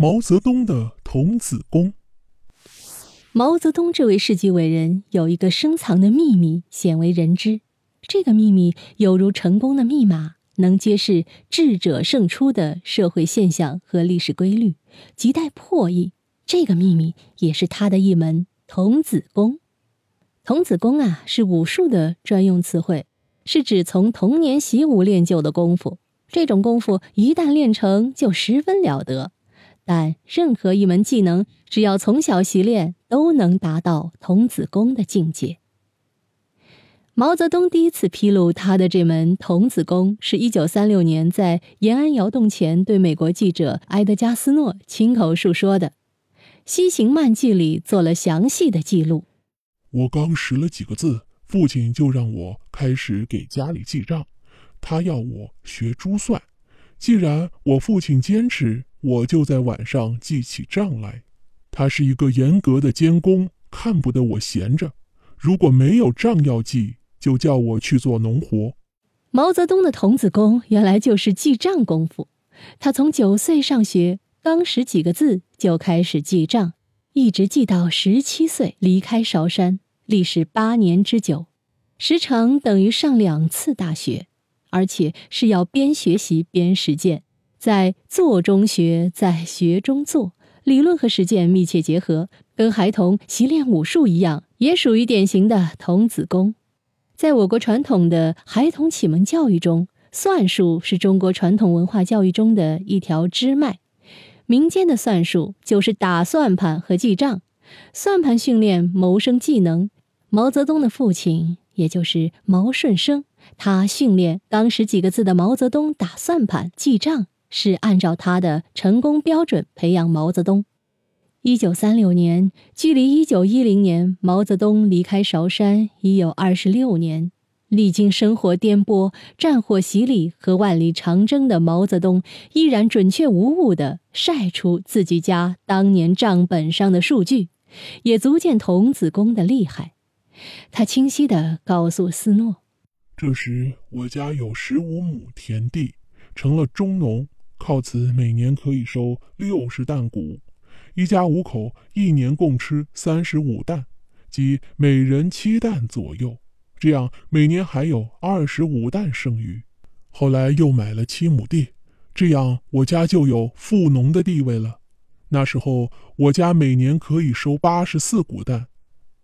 毛泽东的童子功。毛泽东这位世纪伟人有一个深藏的秘密，鲜为人知。这个秘密犹如成功的密码，能揭示智者胜出的社会现象和历史规律，亟待破译。这个秘密也是他的一门童子功。童子功啊，是武术的专用词汇，是指从童年习武练就的功夫。这种功夫一旦练成，就十分了得。但任何一门技能，只要从小习练，都能达到童子功的境界。毛泽东第一次披露他的这门童子功，是一九三六年在延安窑洞前对美国记者埃德加斯诺亲口述说的，《西行漫记》里做了详细的记录。我刚识了几个字，父亲就让我开始给家里记账。他要我学珠算，既然我父亲坚持，我就在晚上记起账来。他是一个严格的监工，看不得我闲着。如果没有账要记，就叫我去做农活。毛泽东的童子功原来就是记账功夫。他从九岁上学，刚识几个字就开始记账。一直记到十七岁离开韶山，历时八年之久，时长等于上两次大学，而且是要边学习边实践，在做中学，在学中做，理论和实践密切结合，跟孩童习练武术一样，也属于典型的童子功。在我国传统的孩童启蒙教育中，算术是中国传统文化教育中的一条支脉。民间的算术就是打算盘和记账，算盘训练谋生技能。毛泽东的父亲，也就是毛顺生，他训练刚识几个字的毛泽东打算盘记账，是按照他的成功标准培养毛泽东。一九三六年，距离一九一零年毛泽东离开韶山已有二十六年。历经生活颠簸、战火洗礼和万里长征的毛泽东，依然准确无误地晒出自己家当年账本上的数据，也足见童子功的厉害。他清晰地告诉斯诺：“这时我家有十五亩田地，成了中农，靠此每年可以收六十担谷，一家五口一年共吃三十五担，即每人七担左右。”这样每年还有二十五担剩余，后来又买了七亩地，这样我家就有富农的地位了。那时候我家每年可以收八十四谷担。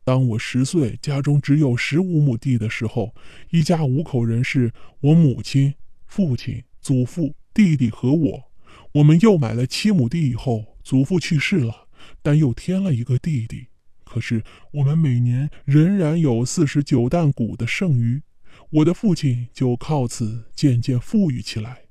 当我十岁，家中只有十五亩地的时候，一家五口人是我母亲、父亲、祖父、弟弟和我。我们又买了七亩地以后，祖父去世了，但又添了一个弟弟。可是我们每年仍然有四十九担谷的剩余，我的父亲就靠此渐渐富裕起来。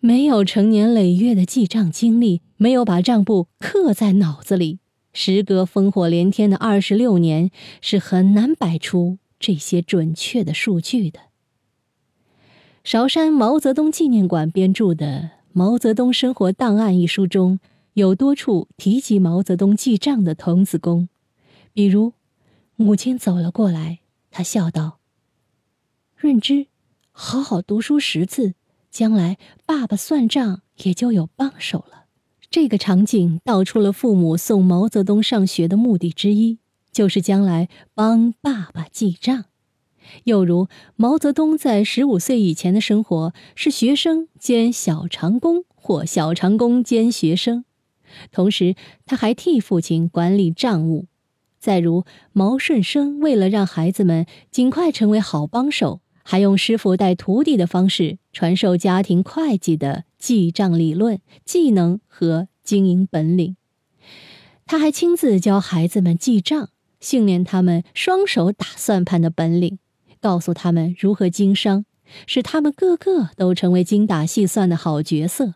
没有成年累月的记账经历，没有把账簿刻在脑子里，时隔烽火连天的二十六年，是很难摆出这些准确的数据的。韶山毛泽东纪念馆编著的《毛泽东生活档案》一书中有多处提及毛泽东记账的童子功。比如，母亲走了过来，他笑道：“润之，好好读书识字，将来爸爸算账也就有帮手了。”这个场景道出了父母送毛泽东上学的目的之一，就是将来帮爸爸记账。又如，毛泽东在十五岁以前的生活是学生兼小长工，或小长工兼学生，同时他还替父亲管理账务。再如毛顺生，为了让孩子们尽快成为好帮手，还用师傅带徒弟的方式传授家庭会计的记账理论、技能和经营本领。他还亲自教孩子们记账，训练他们双手打算盘的本领，告诉他们如何经商，使他们个个都成为精打细算的好角色。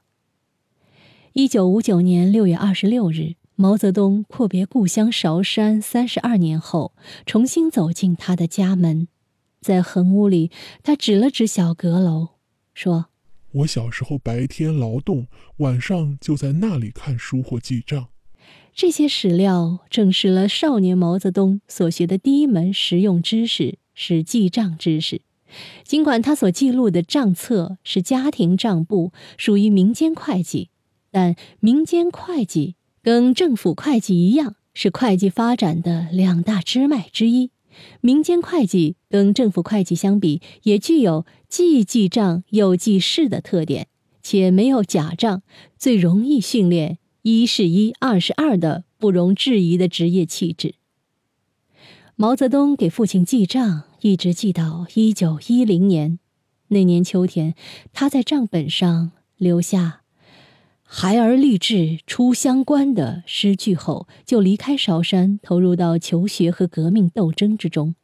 一九五九年六月二十六日。毛泽东阔别故乡韶山三十二年后，重新走进他的家门，在横屋里，他指了指小阁楼，说：“我小时候白天劳动，晚上就在那里看书或记账。”这些史料证实了少年毛泽东所学的第一门实用知识是记账知识。尽管他所记录的账册是家庭账簿，属于民间会计。但民间会计跟政府会计一样，是会计发展的两大支脉之一。民间会计跟政府会计相比，也具有既记账又记事的特点，且没有假账，最容易训练一是一，二是二的不容置疑的职业气质。毛泽东给父亲记账，一直记到一九一零年。那年秋天，他在账本上留下“孩儿立志出乡关”的诗句后，就离开韶山，投入到求学和革命斗争之中。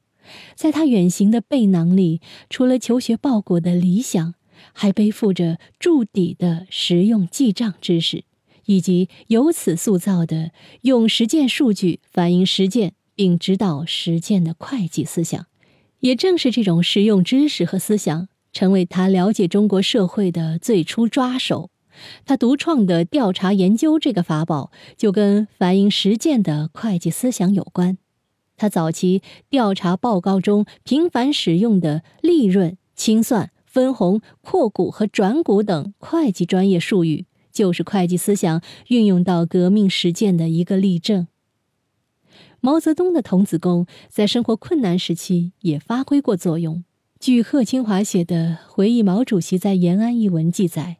在他远行的背囊里，除了求学报国的理想，还背负着筑底的实用记账知识，以及由此塑造的用实践数据反映实践。并指导实践的会计思想，也正是这种实用知识和思想，成为他了解中国社会的最初抓手。他独创的调查研究这个法宝，就跟反映实践的会计思想有关。他早期调查报告中频繁使用的利润、清算、分红、扩股和转股等会计专业术语，就是会计思想运用到革命实践的一个例证。毛泽东的童子功在生活困难时期也发挥过作用。据贺清华写的《回忆毛主席在延安》一文记载，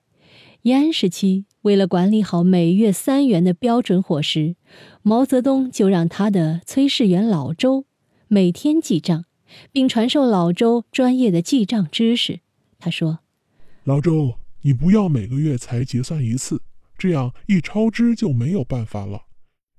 延安时期为了管理好每月三元的标准伙食，毛泽东就让他的炊事员老周每天记账，并传授老周专业的记账知识。他说：“老周，你不要每个月才结算一次，这样一超支就没有办法了。”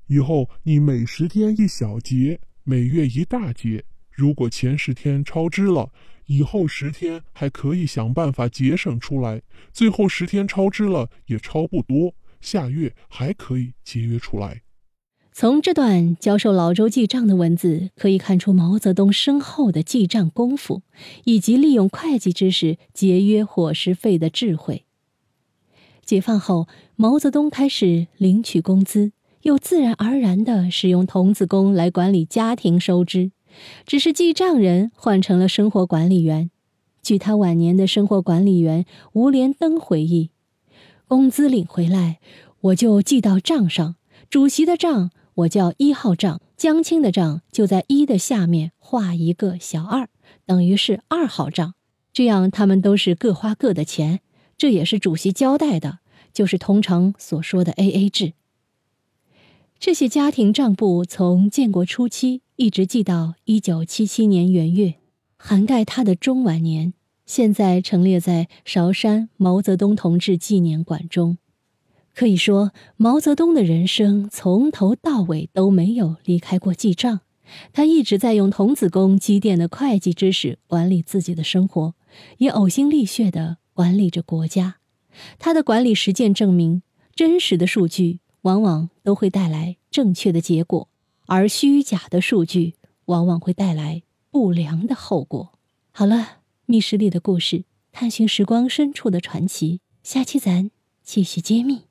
以后你每十天一小节，每月一大节。如果前十天超支了，以后十天还可以想办法节省出来。最后十天超支了也超不多，下月还可以节约出来。从这段教授老周记账的文字可以看出毛泽东深厚的记账功夫，以及利用会计知识节约伙食费的智慧。解放后，毛泽东开始领取工资。又自然而然地使用童子功来管理家庭收支，只是记账人换成了生活管理员。据他晚年的生活管理员吴连登回忆，工资领回来，我就记到账上。主席的账我叫一号账，江青的账就在一的下面画一个小二，等于是二号账。这样他们都是各花各的钱，这也是主席交代的，就是通常所说的 A A 制。这些家庭账簿从建国初期一直记到一九七七年元月，涵盖他的中晚年。现在陈列在韶山毛泽东同志纪念馆中。可以说，毛泽东的人生从头到尾都没有离开过记账。他一直在用童子功积淀的会计知识管理自己的生活，也呕心沥血地管理着国家。他的管理实践证明，真实的数据。往往都会带来正确的结果，而虚假的数据往往会带来不良的后果。好了，密室里的故事，探寻时光深处的传奇，下期咱继续揭秘。